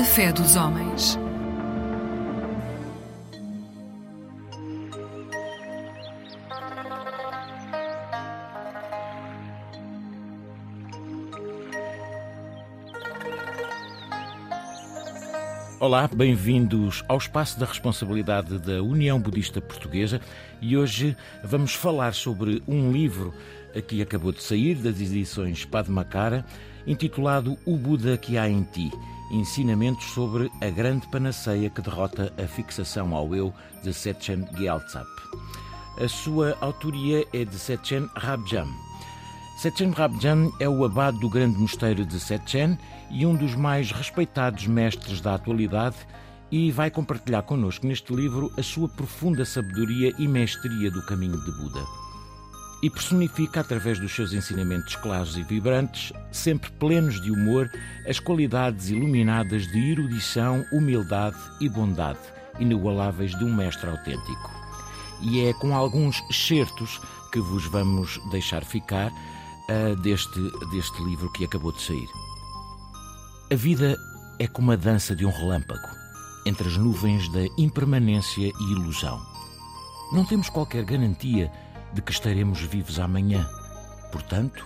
A fé dos homens. Olá, bem-vindos ao Espaço da Responsabilidade da União Budista Portuguesa e hoje vamos falar sobre um livro que acabou de sair das edições Padmakara, intitulado O Buda que há em ti Ensinamentos sobre a grande panaceia que derrota a fixação ao eu de Setchen Gyaltsap. A sua autoria é de Setchen Rabjam. Setchen Rabjan é o abade do grande mosteiro de Setchen e um dos mais respeitados mestres da atualidade e vai compartilhar connosco neste livro a sua profunda sabedoria e mestria do caminho de Buda. E personifica, através dos seus ensinamentos claros e vibrantes, sempre plenos de humor, as qualidades iluminadas de erudição, humildade e bondade inigualáveis de um mestre autêntico. E é com alguns excertos que vos vamos deixar ficar uh, deste, deste livro que acabou de sair. A vida é como a dança de um relâmpago, entre as nuvens da impermanência e ilusão. Não temos qualquer garantia de que estaremos vivos amanhã. Portanto,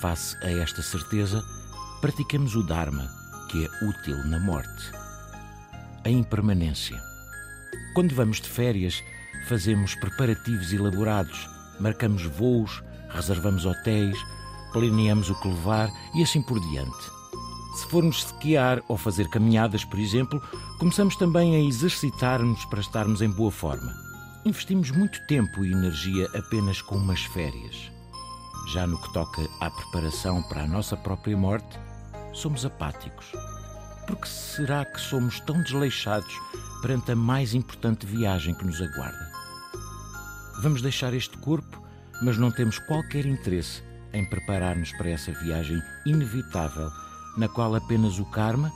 face a esta certeza, praticamos o Dharma, que é útil na morte. A impermanência. Quando vamos de férias, fazemos preparativos elaborados, marcamos voos, reservamos hotéis, planeamos o que levar e assim por diante. Se formos esquiar ou fazer caminhadas, por exemplo, começamos também a exercitar-nos para estarmos em boa forma. Investimos muito tempo e energia apenas com umas férias. Já no que toca à preparação para a nossa própria morte, somos apáticos. Por que será que somos tão desleixados perante a mais importante viagem que nos aguarda? Vamos deixar este corpo, mas não temos qualquer interesse em preparar-nos para essa viagem inevitável, na qual apenas o karma,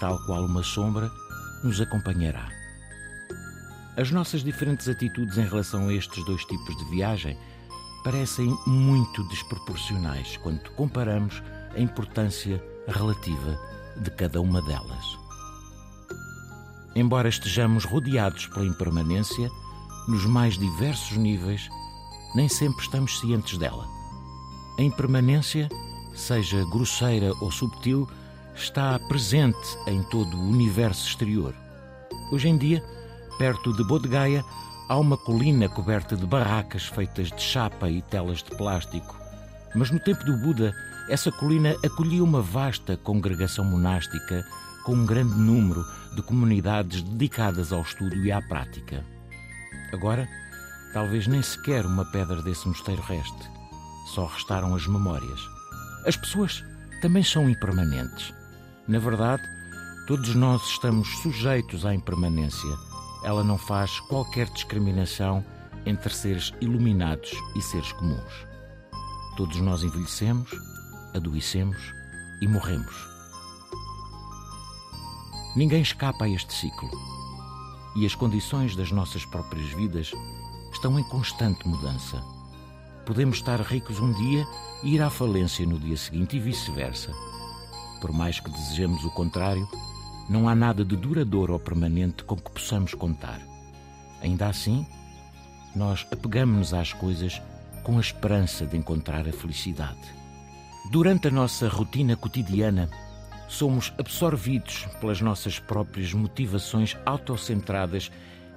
tal qual uma sombra, nos acompanhará. As nossas diferentes atitudes em relação a estes dois tipos de viagem parecem muito desproporcionais quando comparamos a importância relativa de cada uma delas. Embora estejamos rodeados pela impermanência, nos mais diversos níveis, nem sempre estamos cientes dela. A impermanência, seja grosseira ou subtil, está presente em todo o universo exterior. Hoje em dia, perto de Bodh há uma colina coberta de barracas feitas de chapa e telas de plástico. Mas no tempo do Buda, essa colina acolhia uma vasta congregação monástica com um grande número de comunidades dedicadas ao estudo e à prática. Agora, talvez nem sequer uma pedra desse mosteiro reste só restaram as memórias. As pessoas também são impermanentes. Na verdade, todos nós estamos sujeitos à impermanência. Ela não faz qualquer discriminação entre seres iluminados e seres comuns. Todos nós envelhecemos, adoecemos e morremos. Ninguém escapa a este ciclo. E as condições das nossas próprias vidas estão em constante mudança. Podemos estar ricos um dia e ir à falência no dia seguinte e vice-versa. Por mais que desejemos o contrário, não há nada de duradouro ou permanente com que possamos contar. Ainda assim, nós apegamos-nos às coisas com a esperança de encontrar a felicidade. Durante a nossa rotina cotidiana, somos absorvidos pelas nossas próprias motivações autocentradas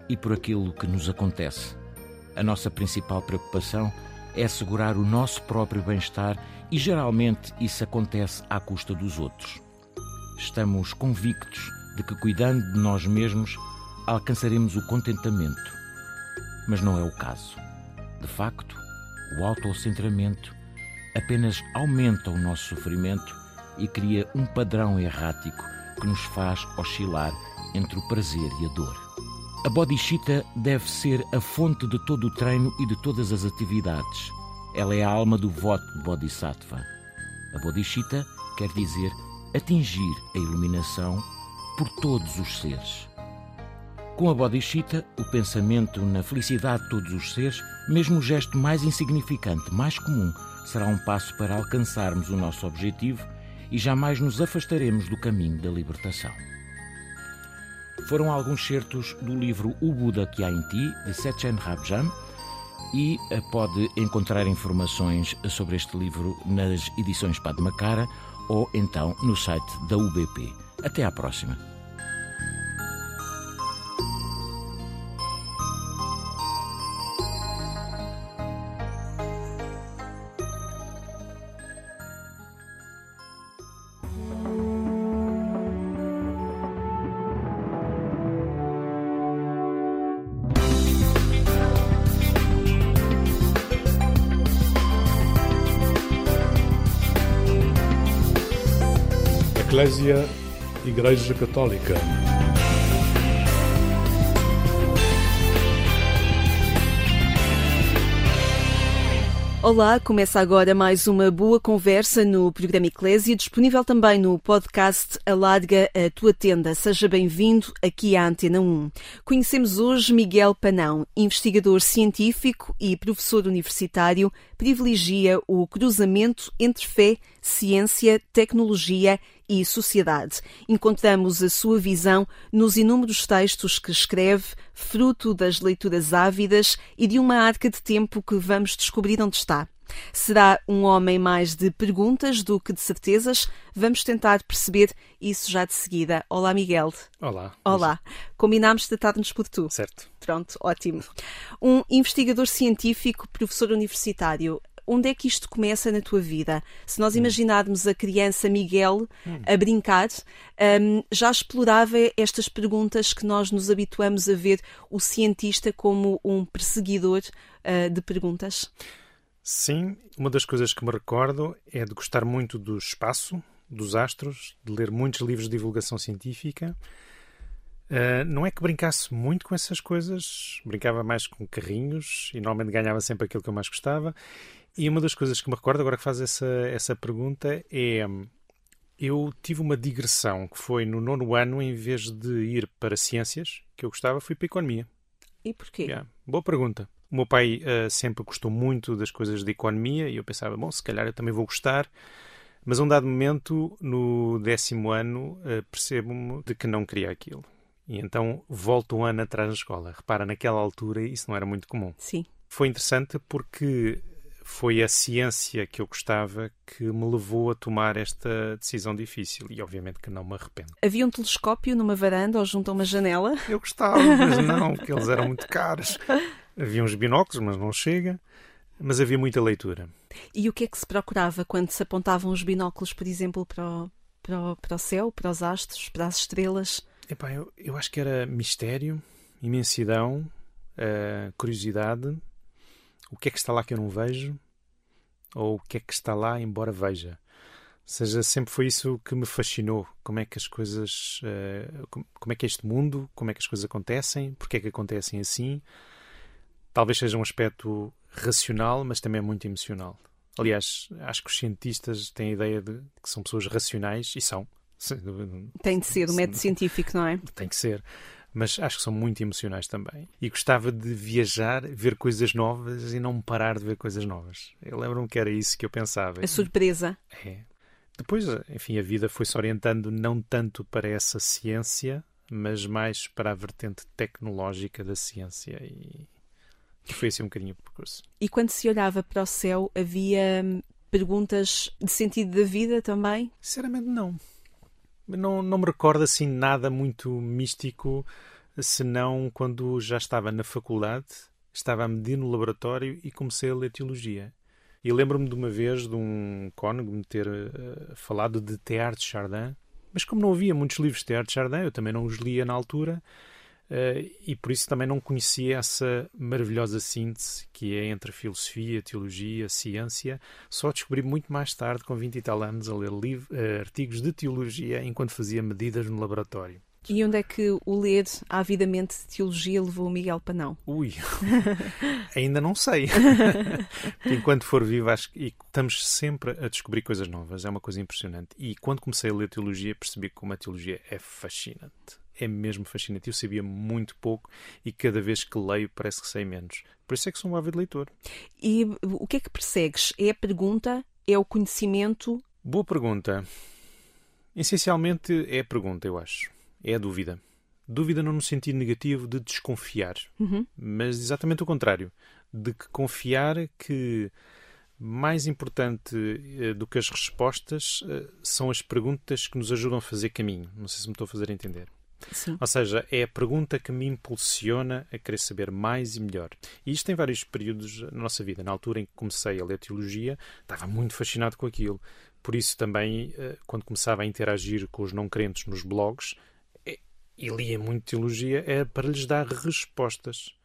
e por aquilo que nos acontece. A nossa principal preocupação é assegurar o nosso próprio bem-estar e geralmente isso acontece à custa dos outros. Estamos convictos de que, cuidando de nós mesmos, alcançaremos o contentamento. Mas não é o caso. De facto, o autocentramento apenas aumenta o nosso sofrimento e cria um padrão errático que nos faz oscilar entre o prazer e a dor. A bodhicitta deve ser a fonte de todo o treino e de todas as atividades. Ela é a alma do voto de Bodhisattva. A bodhicitta quer dizer atingir a iluminação por todos os seres. Com a bodhicitta, o pensamento na felicidade de todos os seres, mesmo o gesto mais insignificante, mais comum, será um passo para alcançarmos o nosso objetivo e jamais nos afastaremos do caminho da libertação. Foram alguns certos do livro O Buda que há em ti, de Setchen Rabjam, e eh, pode encontrar informações sobre este livro nas edições Padmakara ou então no site da UBP. Até à próxima. Igreja Católica. Olá, começa agora mais uma boa conversa no programa Eclésia, disponível também no podcast Alarga a Tua Tenda. Seja bem-vindo aqui à Antena 1. Conhecemos hoje Miguel Panão, investigador científico e professor universitário, privilegia o cruzamento entre fé, ciência, tecnologia e sociedade. Encontramos a sua visão nos inúmeros textos que escreve, fruto das leituras ávidas e de uma arca de tempo que vamos descobrir onde está. Será um homem mais de perguntas do que de certezas? Vamos tentar perceber isso já de seguida. Olá, Miguel. Olá. Olá. Combinámos tratar-nos por tu. Certo. Pronto, ótimo. Um investigador científico, professor universitário onde é que isto começa na tua vida? Se nós hum. imaginarmos a criança Miguel hum. a brincar, um, já explorava estas perguntas que nós nos habituamos a ver o cientista como um perseguidor uh, de perguntas? Sim, uma das coisas que me recordo é de gostar muito do espaço, dos astros, de ler muitos livros de divulgação científica. Uh, não é que brincasse muito com essas coisas, brincava mais com carrinhos e normalmente ganhava sempre aquilo que eu mais gostava. E uma das coisas que me recordo, agora que faz essa, essa pergunta, é. Eu tive uma digressão que foi no nono ano, em vez de ir para ciências, que eu gostava, fui para a economia. E porquê? Yeah, boa pergunta. O meu pai uh, sempre gostou muito das coisas de economia e eu pensava, bom, se calhar eu também vou gostar. Mas a um dado momento, no décimo ano, uh, percebo-me de que não queria aquilo. E então volto um ano atrás na escola. Repara, naquela altura isso não era muito comum. Sim. Foi interessante porque foi a ciência que eu gostava que me levou a tomar esta decisão difícil e obviamente que não me arrependo. Havia um telescópio numa varanda ou junto a uma janela? Eu gostava, mas não, porque eles eram muito caros. Havia uns binóculos, mas não chega. Mas havia muita leitura. E o que é que se procurava quando se apontavam os binóculos, por exemplo, para o, para o, para o céu, para os astros, para as estrelas? Epá, eu, eu acho que era mistério, imensidão, uh, curiosidade o que é que está lá que eu não vejo ou o que é que está lá embora veja. Ou seja, sempre foi isso que me fascinou. Como é que as coisas. Uh, como é que é este mundo, como é que as coisas acontecem, porque é que acontecem assim. Talvez seja um aspecto racional, mas também muito emocional. Aliás, acho que os cientistas têm a ideia de que são pessoas racionais e são. Tem de ser, o método científico, não é? Tem que ser mas acho que são muito emocionais também. E gostava de viajar, ver coisas novas e não parar de ver coisas novas. Eu lembro-me que era isso que eu pensava. A surpresa. É. Depois, enfim, a vida foi-se orientando não tanto para essa ciência, mas mais para a vertente tecnológica da ciência e foi assim um bocadinho o percurso. E quando se olhava para o céu, havia hum, perguntas de sentido da vida também? Sinceramente, não. Não, não me recordo assim nada muito místico, senão quando já estava na faculdade, estava a medir no laboratório e comecei a ler teologia. E lembro-me de uma vez de um cônego me ter uh, falado de Teilhard de Chardin, mas como não havia muitos livros de Teilhard de Chardin, eu também não os lia na altura, Uh, e por isso também não conhecia essa maravilhosa síntese que é entre filosofia, teologia, ciência. Só descobri muito mais tarde, com 20 e tal anos, a ler uh, artigos de teologia enquanto fazia medidas no laboratório. E onde é que o ler avidamente de teologia levou o Miguel Panão? Ui, ainda não sei. Enquanto for vivo, acho que estamos sempre a descobrir coisas novas. É uma coisa impressionante. E quando comecei a ler teologia, percebi como a teologia é fascinante é mesmo fascinante. Eu sabia muito pouco e cada vez que leio parece que sei menos. Por isso é que sou um ávido leitor. E o que é que persegues? É a pergunta? É o conhecimento? Boa pergunta. Essencialmente é a pergunta, eu acho. É a dúvida. Dúvida não no sentido negativo de desconfiar, uhum. mas exatamente o contrário. De que confiar que mais importante uh, do que as respostas uh, são as perguntas que nos ajudam a fazer caminho. Não sei se me estou a fazer entender. Sim. Ou seja, é a pergunta que me impulsiona a querer saber mais e melhor. E isto tem vários períodos na nossa vida. Na altura em que comecei a ler teologia, estava muito fascinado com aquilo. Por isso também, eh, quando começava a interagir com os não crentes nos blogs, eh, e lia muito teologia, era para lhes dar respostas.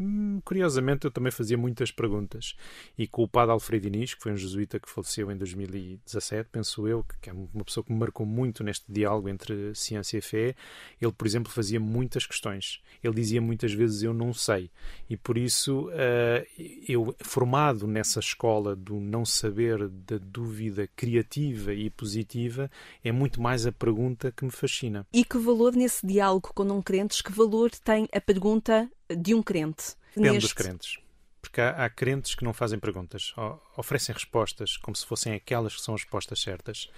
Hum, curiosamente, eu também fazia muitas perguntas. E com o padre Alfredo Inês, que foi um jesuíta que faleceu em 2017, penso eu, que é uma pessoa que me marcou muito neste diálogo entre ciência e fé, ele, por exemplo, fazia muitas questões. Ele dizia muitas vezes eu não sei. E por isso, uh, eu, formado nessa escola do não saber, da dúvida criativa e positiva, é muito mais a pergunta que me fascina. E que valor nesse diálogo com não crentes, que valor tem a pergunta de um crente. Depende neste... dos crentes. Porque há, há, crentes que não fazem perguntas, oferecem respostas como se fossem aquelas que são as respostas certas.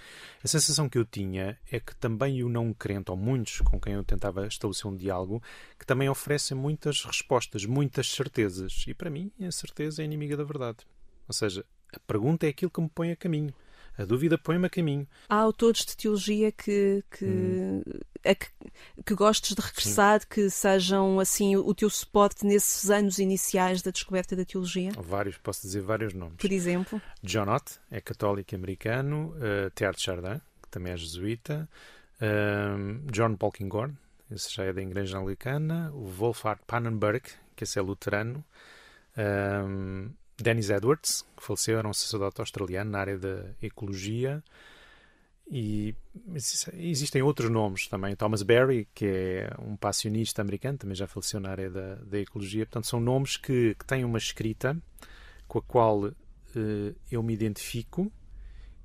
A sensação que eu tinha é que também o não crente, ou muitos com quem eu tentava estabelecer um diálogo, que também oferecem muitas respostas, muitas certezas. E para mim, a certeza é inimiga da verdade. Ou seja, a pergunta é aquilo que me põe a caminho. A dúvida põe-me a caminho. Há autores de teologia que, que, hum. que, que, gostes de regressar, Sim. que sejam assim o teu suporte nesses anos iniciais da descoberta da teologia? Vários, posso dizer vários nomes. Por exemplo? John Ott, é católico americano, uh, Teilhard de Chardin, que também é jesuíta, uh, John Polkingorn, esse já é da Igreja Anglicana, o Wolfhard Pannenberg, que esse é luterano, uh, Dennis Edwards, que faleceu, era um sacerdote australiano na área da ecologia. E existem outros nomes também. Thomas Berry, que é um passionista americano, também já faleceu na área da, da ecologia. Portanto, são nomes que, que têm uma escrita com a qual uh, eu me identifico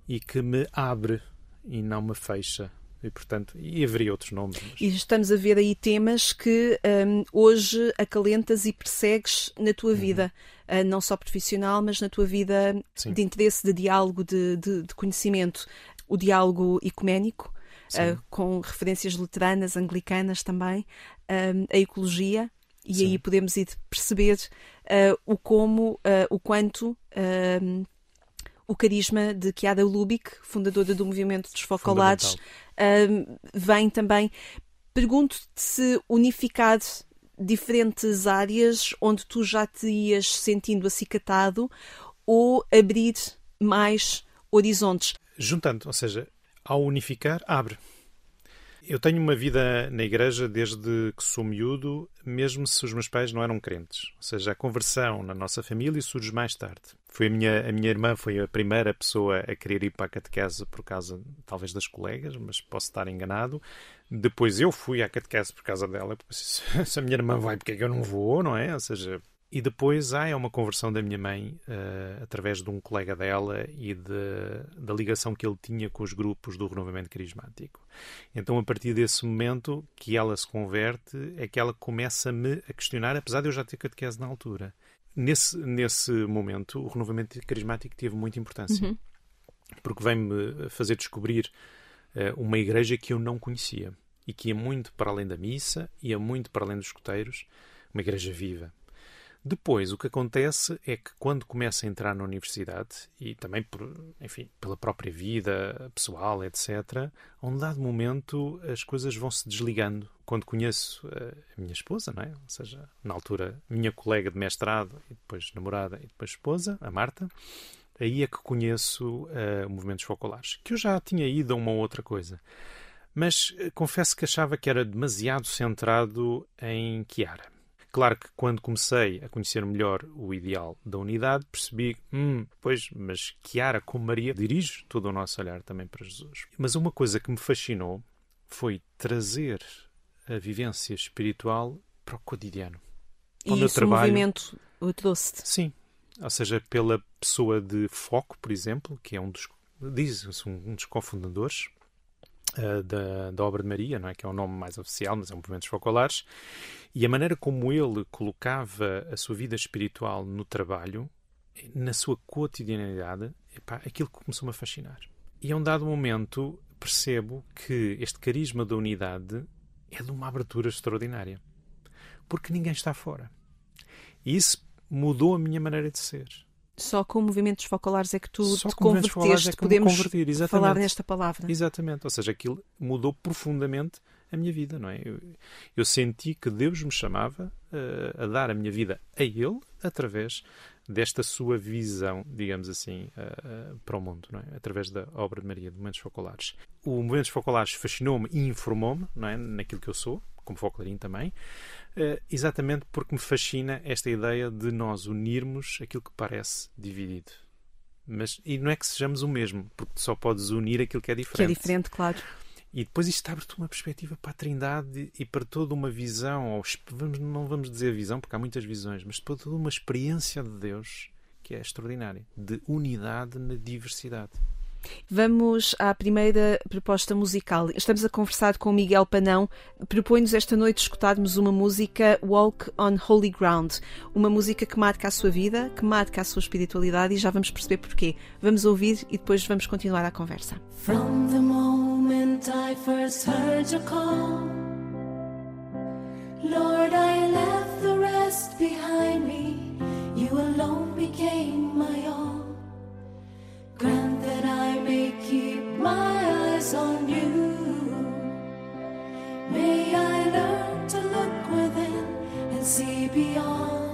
e que me abre e não me fecha. E, portanto, e haveria outros nomes. Mas... E estamos a ver aí temas que um, hoje acalentas e persegues na tua uhum. vida, uh, não só profissional, mas na tua vida Sim. de interesse, de diálogo, de, de, de conhecimento. O diálogo ecuménico, uh, com referências luteranas, anglicanas também, um, a ecologia, e Sim. aí podemos ir perceber uh, o como, o quanto hum, o carisma de Chiara Lubick, fundadora do movimento dos focolares, uh, vem também. Pergunto-te se unificar diferentes áreas onde tu já te ias sentindo acicatado ou abrir mais horizontes. Juntando, ou seja, ao unificar, abre. Eu tenho uma vida na igreja desde que sou miúdo, mesmo se os meus pais não eram crentes. Ou seja, a conversão na nossa família surge mais tarde. Foi a minha, a minha irmã foi a primeira pessoa a querer ir para a catequese por causa, talvez, das colegas, mas posso estar enganado. Depois eu fui à catequese por causa dela. Se a minha irmã vai, porque é que eu não vou, não é? Ou seja, e depois há é uma conversão da minha mãe uh, através de um colega dela e de, da ligação que ele tinha com os grupos do renovamento carismático. Então, a partir desse momento que ela se converte, é que ela começa-me a questionar, apesar de eu já ter catequese na altura. Nesse, nesse momento, o renovamento carismático teve muita importância, uhum. porque vem-me fazer descobrir uh, uma igreja que eu não conhecia e que ia muito para além da missa, ia muito para além dos escuteiros, uma igreja viva depois, o que acontece é que quando começa a entrar na universidade, e também por, enfim, pela própria vida pessoal, etc., a um dado momento as coisas vão se desligando. Quando conheço a minha esposa, não é? ou seja, na altura, minha colega de mestrado, e depois namorada, e depois esposa, a Marta, aí é que conheço uh, movimentos focolares, que eu já tinha ido a uma outra coisa. Mas uh, confesso que achava que era demasiado centrado em Chiara Claro que quando comecei a conhecer melhor o ideal da unidade, percebi, hum, pois, mas Chiara como Maria dirige todo o nosso olhar também para Jesus. Mas uma coisa que me fascinou foi trazer a vivência espiritual para o cotidiano. E o trabalho... movimento o trouxe Sim. Ou seja, pela pessoa de Foco, por exemplo, que é um dos, diz um dos cofundadores, uh, da, da obra de Maria, não é? que é o nome mais oficial, mas é um Movimentos Focolares, e a maneira como ele colocava a sua vida espiritual no trabalho, na sua cotidianidade, epá, aquilo começou-me a fascinar. E a um dado momento percebo que este carisma da unidade é de uma abertura extraordinária. Porque ninguém está fora. E isso mudou a minha maneira de ser. Só com movimentos focolares é que tu Só te focolares converteste, é podemos converti, exatamente. falar nesta palavra. Exatamente. Ou seja, aquilo mudou profundamente a minha vida, não é? Eu, eu senti que Deus me chamava uh, a dar a minha vida a Ele através desta sua visão, digamos assim, uh, uh, para o mundo, não é? Através da obra de Maria, de Momentos Focolares. O Momentos Focolares fascinou-me e informou-me, não é? Naquilo que eu sou, como focolarim também, uh, exatamente porque me fascina esta ideia de nós unirmos aquilo que parece dividido. Mas, e não é que sejamos o mesmo, porque só podes unir aquilo que é diferente. Que é diferente, claro. E depois isto abre-te uma perspectiva para a Trindade e para toda uma visão, ou vamos, não vamos dizer visão, porque há muitas visões, mas para toda uma experiência de Deus que é extraordinária, de unidade na diversidade. Vamos à primeira proposta musical. Estamos a conversar com Miguel Panão. Propõe-nos esta noite escutarmos uma música Walk on Holy Ground, uma música que marca a sua vida, que marca a sua espiritualidade e já vamos perceber porquê. Vamos ouvir e depois vamos continuar a conversa. From the moment I first heard your call, Lord, I left the rest behind me. You alone became my all. Grant that I may keep my eyes on you. May I learn to look within and see beyond.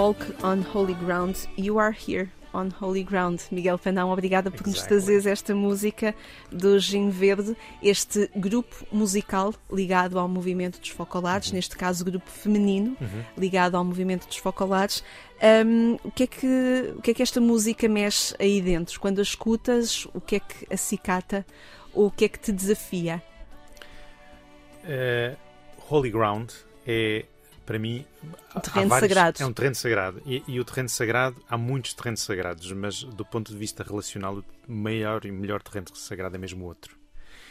Walk on Holy Ground. You are here on Holy Ground. Miguel Panão, obrigada por nos Exactly. trazeres esta música do Gin Verde, este grupo musical ligado ao movimento dos focolares, neste caso grupo feminino ligado ao movimento dos focolares. Hum, o, que é que, o que é que esta música mexe aí dentro? Quando a escutas, o que é que acicata ou o que é que te desafia? Uh, Holy Ground é, para mim, terreno vários- sagrado. É um terreno sagrado. E, e o terreno sagrado, há muitos terrenos sagrados, mas do ponto de vista relacional, o maior e melhor terreno sagrado é mesmo o outro.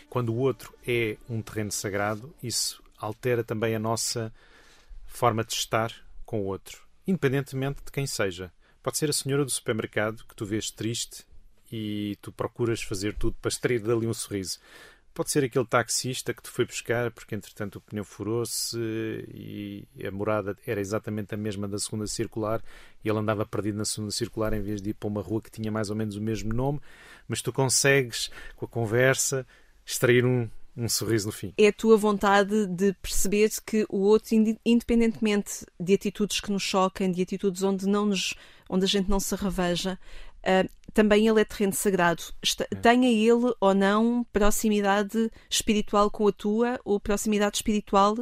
Quando o outro é um terreno sagrado, isso altera também a nossa forma de estar com o outro, independentemente de quem seja. Pode ser a senhora do supermercado que tu vês triste e tu procuras fazer tudo para extrair dali um sorriso. Pode ser aquele taxista que te foi buscar porque, entretanto, o pneu furou-se e a morada era exatamente a mesma da segunda circular e ele andava perdido na segunda circular em vez de ir para uma rua que tinha mais ou menos o mesmo nome, mas tu consegues, com a conversa, extrair um, um sorriso no fim. É a tua vontade de perceber que o outro, independentemente de atitudes que nos choquem, de atitudes onde, não nos, onde a gente não se reveja, uh, também ele é terreno sagrado. Está, é. Tenha ele ou não proximidade espiritual com a tua ou proximidade espiritual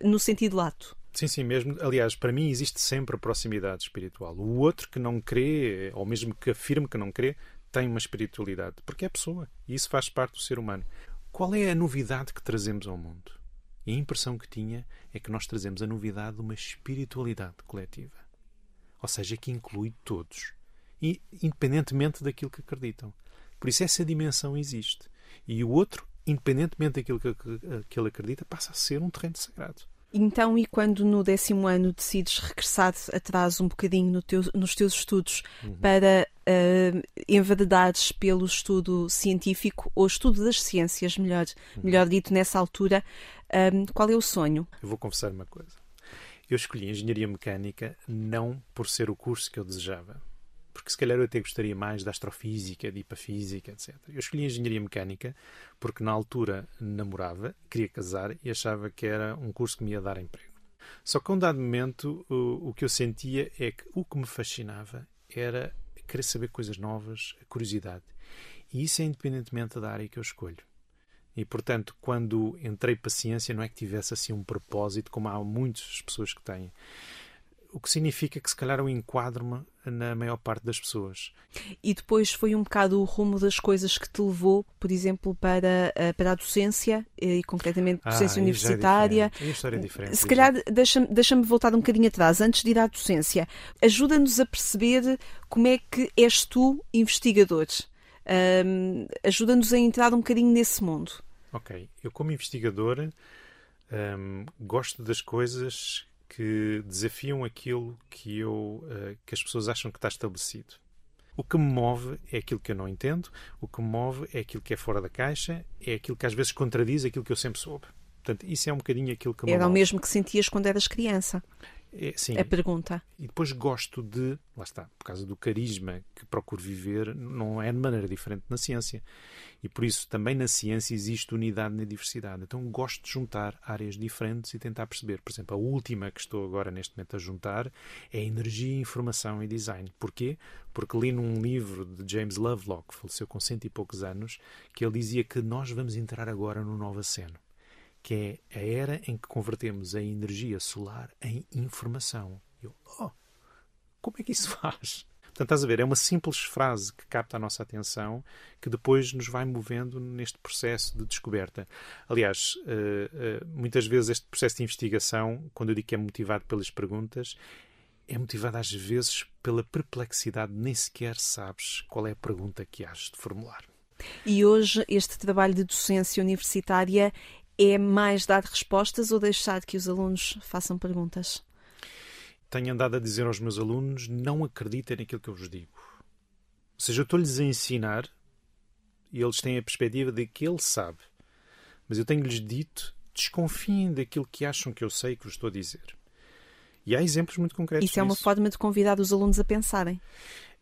no sentido lato. Sim, sim, mesmo. Aliás, para mim existe sempre proximidade espiritual. O outro que não crê, ou mesmo que afirme que não crê, tem uma espiritualidade, porque é pessoa. E isso faz parte do ser humano. Qual é a novidade que trazemos ao mundo? E a impressão que tinha é que nós trazemos a novidade de uma espiritualidade coletiva. Ou seja, que inclui todos independentemente daquilo que acreditam. Por isso essa dimensão existe. E o outro, independentemente daquilo que, que ele acredita, passa a ser um terreno sagrado. Então, e quando no décimo ano decides regressar atrás um bocadinho no teu, nos teus estudos uhum. para uh, enveredares pelo estudo científico ou estudo das ciências, melhor, uhum. melhor dito, nessa altura, um, qual é o sonho? Eu vou confessar uma coisa. Eu escolhi Engenharia Mecânica não por ser o curso que eu desejava, porque se calhar eu até gostaria mais da astrofísica, de hipafísica, etc. Eu escolhi engenharia mecânica porque na altura namorava, queria casar e achava que era um curso que me ia dar emprego. Só que a um dado momento o, o que eu sentia é que o que me fascinava era querer saber coisas novas, a curiosidade. E isso é independentemente da área que eu escolho. E, portanto, quando entrei para a ciência, não é que tivesse assim um propósito, como há muitas pessoas que têm o que significa que se calhar eu enquadro-me na maior parte das pessoas. E depois foi um bocado o rumo das coisas que te levou, por exemplo, para, eh, para a docência, e concretamente docência ah, universitária. É história é diferente. Se calhar deixa-me deixa voltar um bocadinho atrás, antes de ir à docência. Ajuda-nos a perceber como é que és tu investigador. Um, Ajuda-nos a entrar um bocadinho nesse mundo. Ok. Eu, como investigador, um, gosto das coisas que desafiam aquilo que, eu, uh, que as pessoas acham que está estabelecido. O que me move é aquilo que eu não entendo, o que me move é aquilo que é fora da caixa, é aquilo que às vezes contradiz aquilo que eu sempre soube. Portanto, isso é um bocadinho aquilo que me Era move. o mesmo que sentias quando eras criança. É, sim. A pergunta. E depois gosto de, lá está, por causa do carisma que procuro viver, não é de maneira diferente na ciência. E por isso também na ciência existe unidade na diversidade. Então gosto de juntar áreas diferentes e tentar perceber. Por exemplo, a última que estou agora neste momento a juntar é energia, informação e design. Porquê? Porque li num livro de James Lovelock, que faleceu com cento e poucos anos, que ele dizia que nós vamos entrar agora no novo aceno que é a era em que convertemos a energia solar em informação. Eu, oh, como é que isso faz? Portanto, estás a ver, é uma simples frase que capta a nossa atenção que depois nos vai movendo neste processo de descoberta. Aliás, eh, eh, muitas vezes este processo de investigação, quando eu digo que é motivado pelas perguntas, é motivado às vezes pela perplexidade, nem sequer sabes qual é a pergunta que has de formular. E hoje este trabalho de docência universitária é mais dar respostas ou deixar que os alunos façam perguntas? Tenho andado a dizer aos meus alunos: não acreditem naquilo que eu vos digo. Ou seja, eu estou-lhes a ensinar e eles têm a perspectiva de que ele sabe. Mas eu tenho-lhes dito: desconfiem daquilo que acham que eu sei que vos estou a dizer. E há exemplos muito concretos. Isso é uma forma de convidar os alunos a pensarem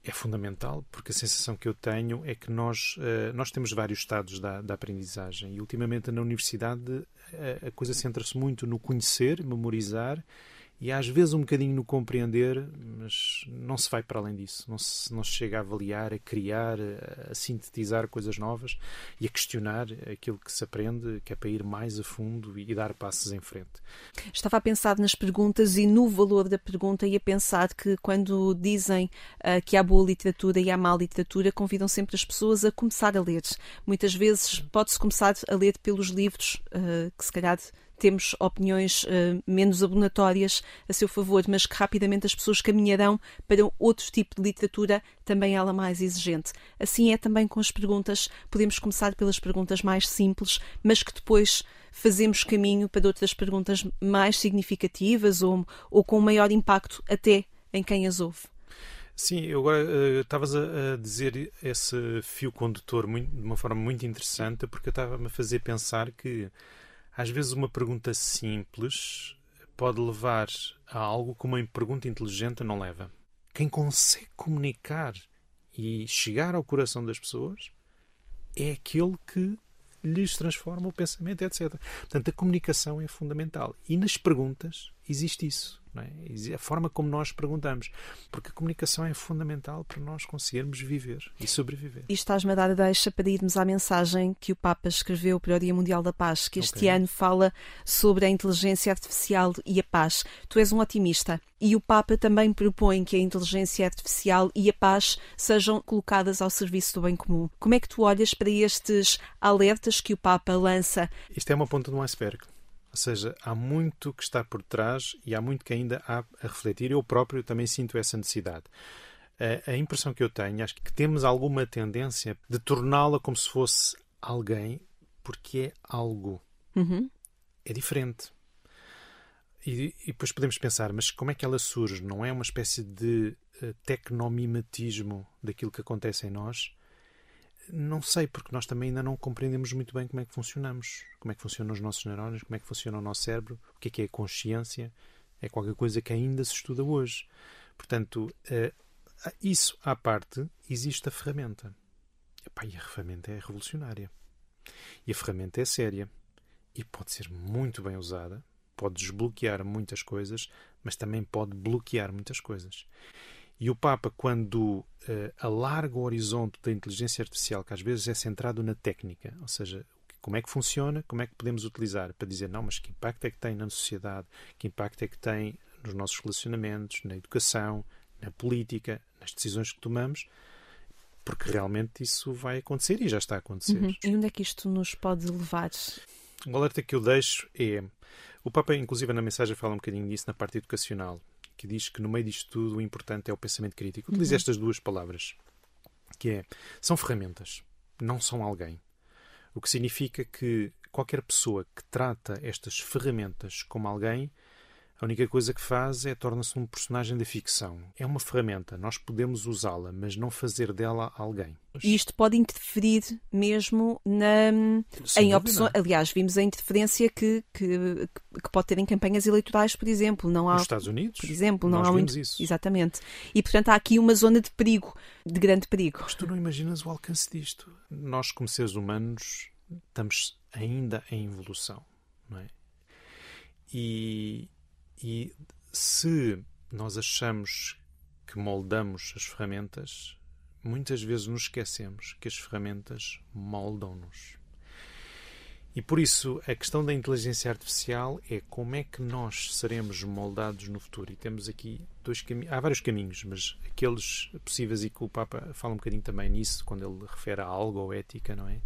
é fundamental, porque a sensação que eu tenho é que nós, uh, nós temos vários estados da, da aprendizagem e, ultimamente, na universidade, uh, a coisa centra-se muito no conhecer, memorizar e às vezes um bocadinho no compreender, mas não se vai para além disso. Não se, não se chega a avaliar, a criar, a, sintetizar coisas novas e a questionar aquilo que se aprende, que é para ir mais a fundo e, e dar passos em frente. Estava a pensar nas perguntas e no valor da pergunta e a pensar que quando dizem uh, que há boa literatura e há má literatura, convidam sempre as pessoas a começar a ler. Muitas vezes pode-se começar a ler pelos livros uh, que se calhar temos opiniões uh, menos abonatórias a seu favor, mas que rapidamente as pessoas caminharão para outro tipo de literatura, também ela mais exigente. Assim é também com as perguntas. Podemos começar pelas perguntas mais simples, mas que depois fazemos caminho para outras perguntas mais significativas ou, ou com maior impacto até em quem as ouve. Sim, eu agora uh, estavas a, a, dizer esse fio condutor muito, de uma forma muito interessante, porque eu estava-me a fazer pensar que às vezes uma pergunta simples pode levar a algo que uma pergunta inteligente não leva. Quem consegue comunicar e chegar ao coração das pessoas é aquele que lhes transforma o pensamento, etc. Portanto, a comunicação é fundamental. E nas perguntas existe isso. É? A forma como nós perguntamos. Porque a comunicação é fundamental para nós conseguirmos viver e sobreviver. E estás-me a dar a deixa para irmos à mensagem que o Papa escreveu para o Dia Mundial da Paz, que este okay. ano fala sobre a inteligência artificial e a paz. Tu és um otimista. E o Papa também propõe que a inteligência artificial e a paz sejam colocadas ao serviço do bem comum. Como é que tu olhas para estes alertas que o Papa lança? Isto é uma ponta de um iceberg. Ou seja, há muito que está por trás e há muito que ainda há a refletir. Eu próprio também sinto essa necessidade. A, a impressão que eu tenho, acho que temos alguma tendência de torná-la como se fosse alguém, porque é algo. Uhum. É diferente. E, e, depois podemos pensar, mas como é que ela surge? Não é uma espécie de uh, tecnomimetismo daquilo que acontece em nós? Não sei, porque nós também ainda não compreendemos muito bem como é que funcionamos, como é que funcionam os nossos neurônios, como é que funciona o nosso cérebro, o que é que é a consciência. É qualquer coisa que ainda se estuda hoje. Portanto, uh, isso à parte, existe a ferramenta. Epá, e a ferramenta é revolucionária. E a ferramenta é séria. E pode ser muito bem usada, pode desbloquear muitas coisas, mas também pode bloquear muitas coisas. E o Papa, quando uh, alarga o horizonte da inteligência artificial, que às vezes é centrado na técnica, ou seja, como é que funciona, como é que podemos utilizar para dizer, não, mas que impacto é que tem na sociedade, que impacto é que tem nos nossos relacionamentos, na educação, na política, nas decisões que tomamos, porque realmente isso vai acontecer e já está a acontecer. Uhum. E onde é que isto nos pode levar? O alerta que eu deixo é. O Papa, inclusive, na mensagem fala um bocadinho disso na parte educacional que diz que no meio disto tudo o importante é o pensamento crítico. Utiliza uhum. estas duas palavras, que é, são ferramentas, não são alguém. O que significa que qualquer pessoa que trata estas ferramentas como alguém a única coisa que faz é torna-se um personagem da ficção. É uma ferramenta, nós podemos usá-la, mas não fazer dela alguém. E isto pode interferir mesmo na, em opções. Aliás, vimos a interferência que, que, que, pode ter em campanhas eleitorais, por exemplo. Não há, Nos Estados Unidos, por exemplo, não nós há muito... isso. Exatamente. E portanto há aqui uma zona de perigo, de grande perigo. Mas tu não imaginas o alcance disto. Nós, como seres humanos, estamos ainda em evolução, não é? E, e se nós achamos que moldamos as ferramentas, muitas vezes nos esquecemos que as ferramentas moldam-nos. E por isso, a questão da inteligência artificial é como é que nós seremos moldados no futuro. E temos aqui dois caminhos. Há vários caminhos, mas aqueles possíveis, e que o Papa fala um bocadinho também nisso, quando ele refere a algo ou ética, não é?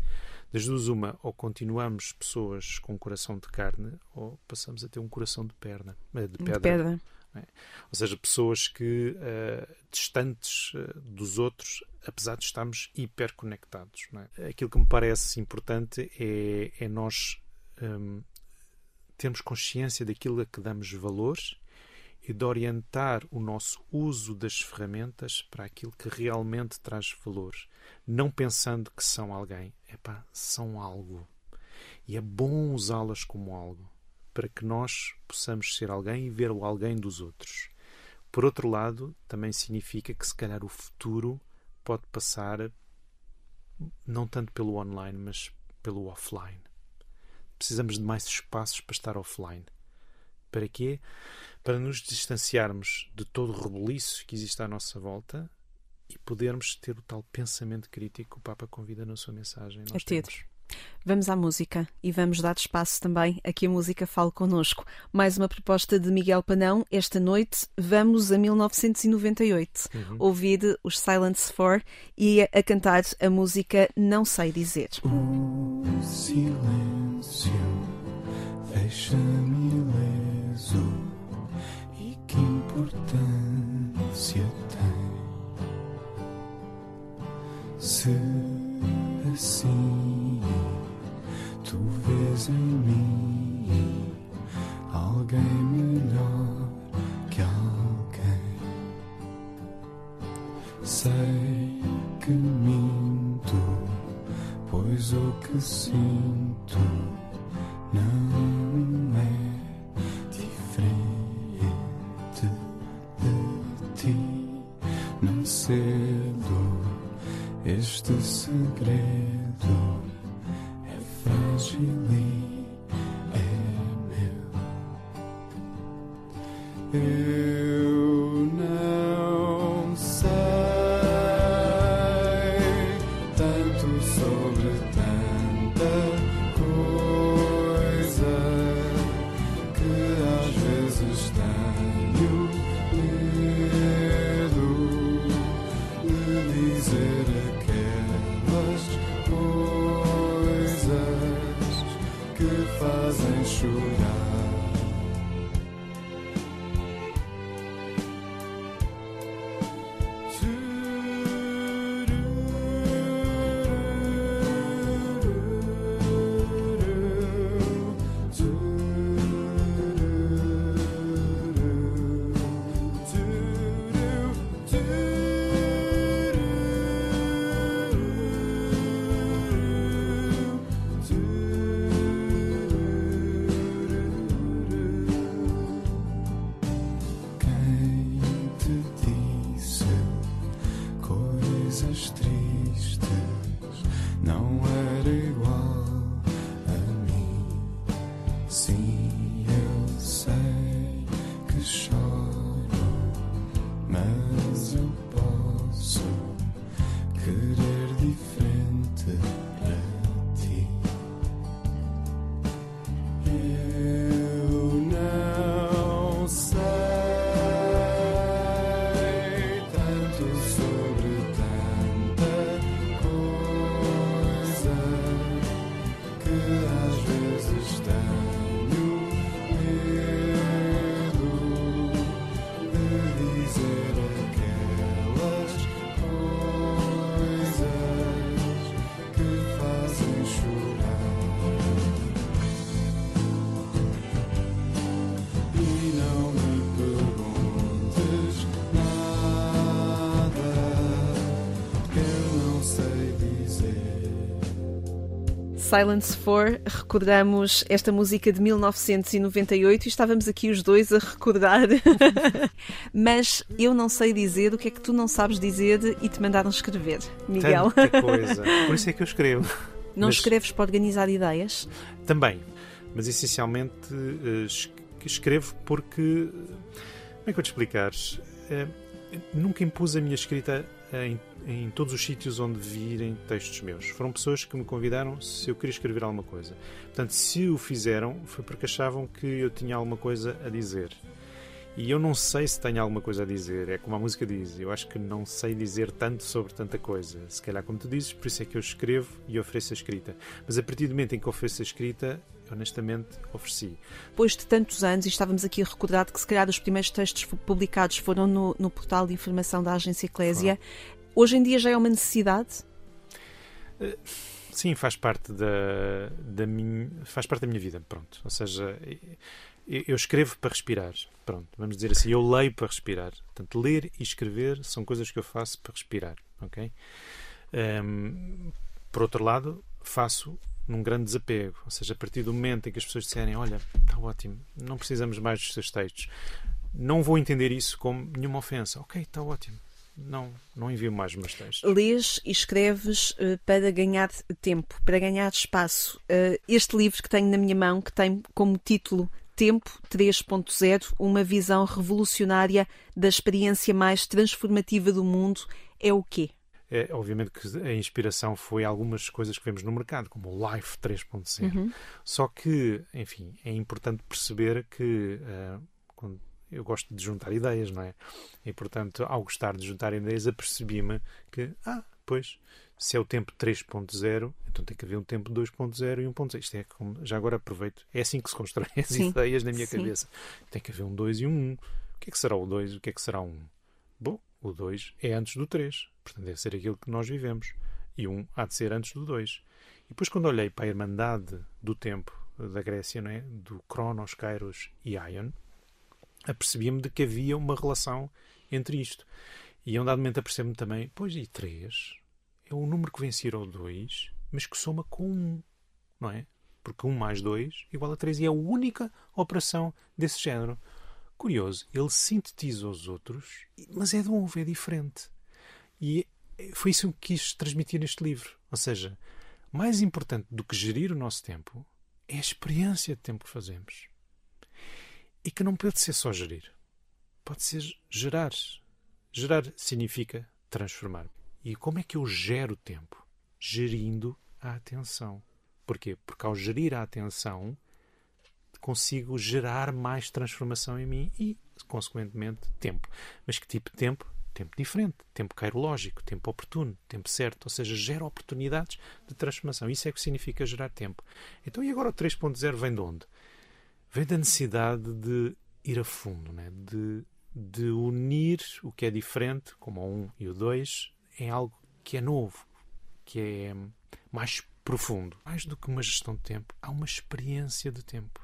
Das duas, uma, ou continuamos pessoas com um coração de carne, ou passamos a ter um coração de perna, eh, de pedra. De pedra. É? Ou seja, pessoas que, uh, distantes uh, dos outros, apesar de estarmos hiperconectados. É? Aquilo que me parece importante é, é nós um, termos consciência daquilo a que damos valores e de orientar o nosso uso das ferramentas para aquilo que realmente traz valor, não pensando que são alguém. Epá, são algo. E é bom usá-las como algo, para que nós possamos ser alguém e ver o alguém dos outros. Por outro lado, também significa que se calhar o futuro pode passar não tanto pelo online, mas pelo offline. Precisamos de mais espaços para estar offline. Para quê? Para nos distanciarmos de todo o rebuliço que existe à nossa volta e podermos ter o tal pensamento crítico que o Papa convida na sua mensagem. Nós a ter. Vamos à música e vamos dar espaço também a que a música fale connosco. Mais uma proposta de Miguel Panão. Esta noite vamos a 1998 uhum. ouvir os Silence Four e a cantar a música Não Sei Dizer. O silêncio e que importância tem? Se assim tu vês em mim alguém melhor que alguém sei que minto, pois o que sinto não Silence 4, recordamos esta música de 1998 e estávamos aqui os dois a recordar. Mas eu não sei dizer o que é que tu não sabes dizer e te mandaram escrever, Miguel. Tanta coisa. Por isso é que eu escrevo. Não Mas- escreves para organizar ideias? Também. Mas essencialmente eh, es- escrevo porque. Como é que eu te explicar? Eh, Nunca impus a minha escrita em, em todos os sítios onde virem textos meus. Foram pessoas que me convidaram se eu queria escrever alguma coisa. Portanto, se o fizeram, foi porque achavam que eu tinha alguma coisa a dizer. E eu não sei se tenho alguma coisa a dizer. É como a música diz. Eu acho que não sei dizer tanto sobre tanta coisa. Se calhar, como tu dizes, por isso é que eu escrevo e ofereço a escrita. Mas a partir do momento em que ofereço a escrita, honestamente, ofereci. Depois de tantos anos, e estávamos aqui a recordar que se calhar os primeiros textos publicados foram no, no portal de informação da Agência Eclésia, hoje em dia já é uma necessidade? Sim, faz parte da, da minha, faz parte da minha vida, pronto. Ou seja, eu, eu escrevo para respirar, pronto. Vamos dizer assim, eu leio para respirar. Portanto, ler e escrever são coisas que eu faço para respirar, ok? Hum, por outro lado, faço num grande desapego, ou seja, a partir do momento em que as pessoas disserem, olha, está ótimo, não precisamos mais dos seus textos, não vou entender isso como nenhuma ofensa. Ok, está ótimo. Não, não envio mais os meus textos. Lês e escreves eh, para ganhar tempo, para ganhar espaço. Eh, este livro que tenho na minha mão, que tem como título Tempo 3.0, uma visão revolucionária da experiência mais transformativa do mundo, é o quê? É, obviamente que a inspiração foi algumas coisas que vemos no mercado, como o Life 3.0. Só que, enfim, é importante perceber que ah, quando- eu gosto de juntar ideias, não é? E, portanto, ao gostar de juntar ideias, apercebi-me que, ah, pois, se é o tempo 3.0, então tem que haver um tempo 2.0 e 1.0. Isto é como, já agora aproveito, é assim que se constroem as Sim. ideias na minha Sim. cabeça. Tem que haver um 2 e um 1. O que é que será o 2 e o que é que será o 1? Bom, o 2 é antes do 3, portanto deve ser aquilo que nós vivemos. E o 1 há de ser antes do 2. E depois, quando olhei para a Irmandade do Tempo da Grécia, não é? do Cronos, Kairos e Ion, apercebi-me de que havia uma relação entre isto. E a um dado momento apercebo-me também, pois, e 3 é o número que vem seguir ao 2, mas que soma com 1, não é? Porque 1 mais 2 igual a 3 e é a única operação desse género. Curioso, ele sintetiza os outros, mas é de novo, é diferente. E foi isso que quis transmitir neste livro. Ou seja, mais importante do que gerir o nosso tempo é a experiência de tempo que fazemos. E que não pode ser só gerir. Pode ser gerar. Gerar significa transformar. E como é que eu gero tempo? Gerindo a atenção. Porquê? Porque ao gerir a atenção, consigo gerar mais transformação em mim e, consequentemente, tempo. Mas que tipo de tempo? Tempo diferente, tempo cairológico, tempo oportuno, tempo certo, ou seja, gera oportunidades de transformação. Isso é o que significa gerar tempo. Então, e agora o 3.0 vem de onde? Vem da necessidade de ir a fundo, né? de, de unir o que é diferente, como o 1 e o 2, em algo que é novo, que é mais profundo. Mais do que uma gestão de tempo, há uma experiência de tempo.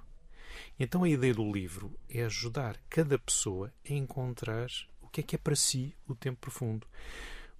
Então a ideia do livro é ajudar cada pessoa a encontrar o que é que é para si o tempo profundo.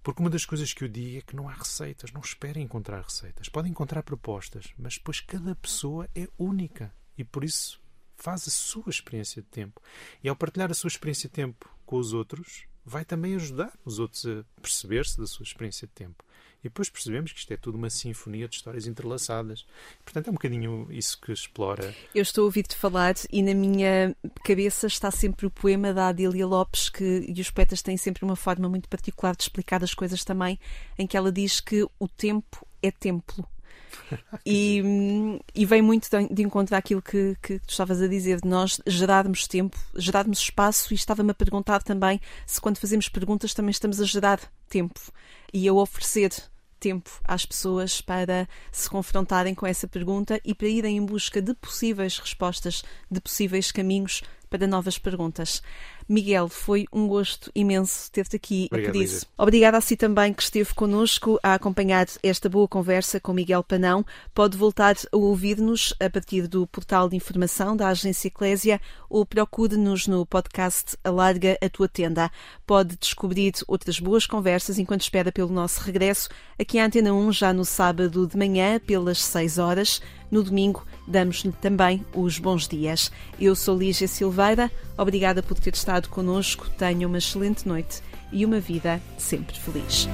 Porque uma das coisas que eu digo é que não há receitas, não esperem encontrar receitas. Podem encontrar propostas, mas depois cada pessoa é única e por isso faz a sua experiência de tempo. E ao partilhar a sua experiência de tempo com os outros, vai também ajudar os outros a perceber-se da sua experiência de tempo. E depois percebemos que isto é tudo uma sinfonia de histórias entrelaçadas. Portanto, é um bocadinho isso que explora. Eu estou a ouvir-te falar e na minha cabeça está sempre o poema da Adília Lopes, que, e os poetas têm sempre uma forma muito particular de explicar as coisas também, em que ela diz que o tempo é templo. e, e vem muito de encontro àquilo que, que tu estavas a dizer, de nós gerarmos tempo, gerarmos espaço, e estava-me a perguntar também se quando fazemos perguntas também estamos a gerar tempo e a oferecer tempo às pessoas para se confrontarem com essa pergunta e para irem em busca de possíveis respostas, de possíveis caminhos para novas perguntas. Miguel, foi um gosto imenso ter-te aqui. Obrigado, Lídia. obrigada a si também que esteve connosco a acompanhar esta boa conversa com Miguel Panão. Pode voltar a ouvir-nos a partir do portal de informação da Agência Eclésia ou procure-nos no podcast Alarga a Tua Tenda. Pode descobrir outras boas conversas enquanto espera pelo nosso regresso aqui à Antena 1 já no sábado de manhã pelas 6 horas. No domingo damos-lhe também os bons dias. Eu sou Lígia Silveira, obrigada por ter estado connosco. Tenha uma excelente noite e uma vida sempre feliz.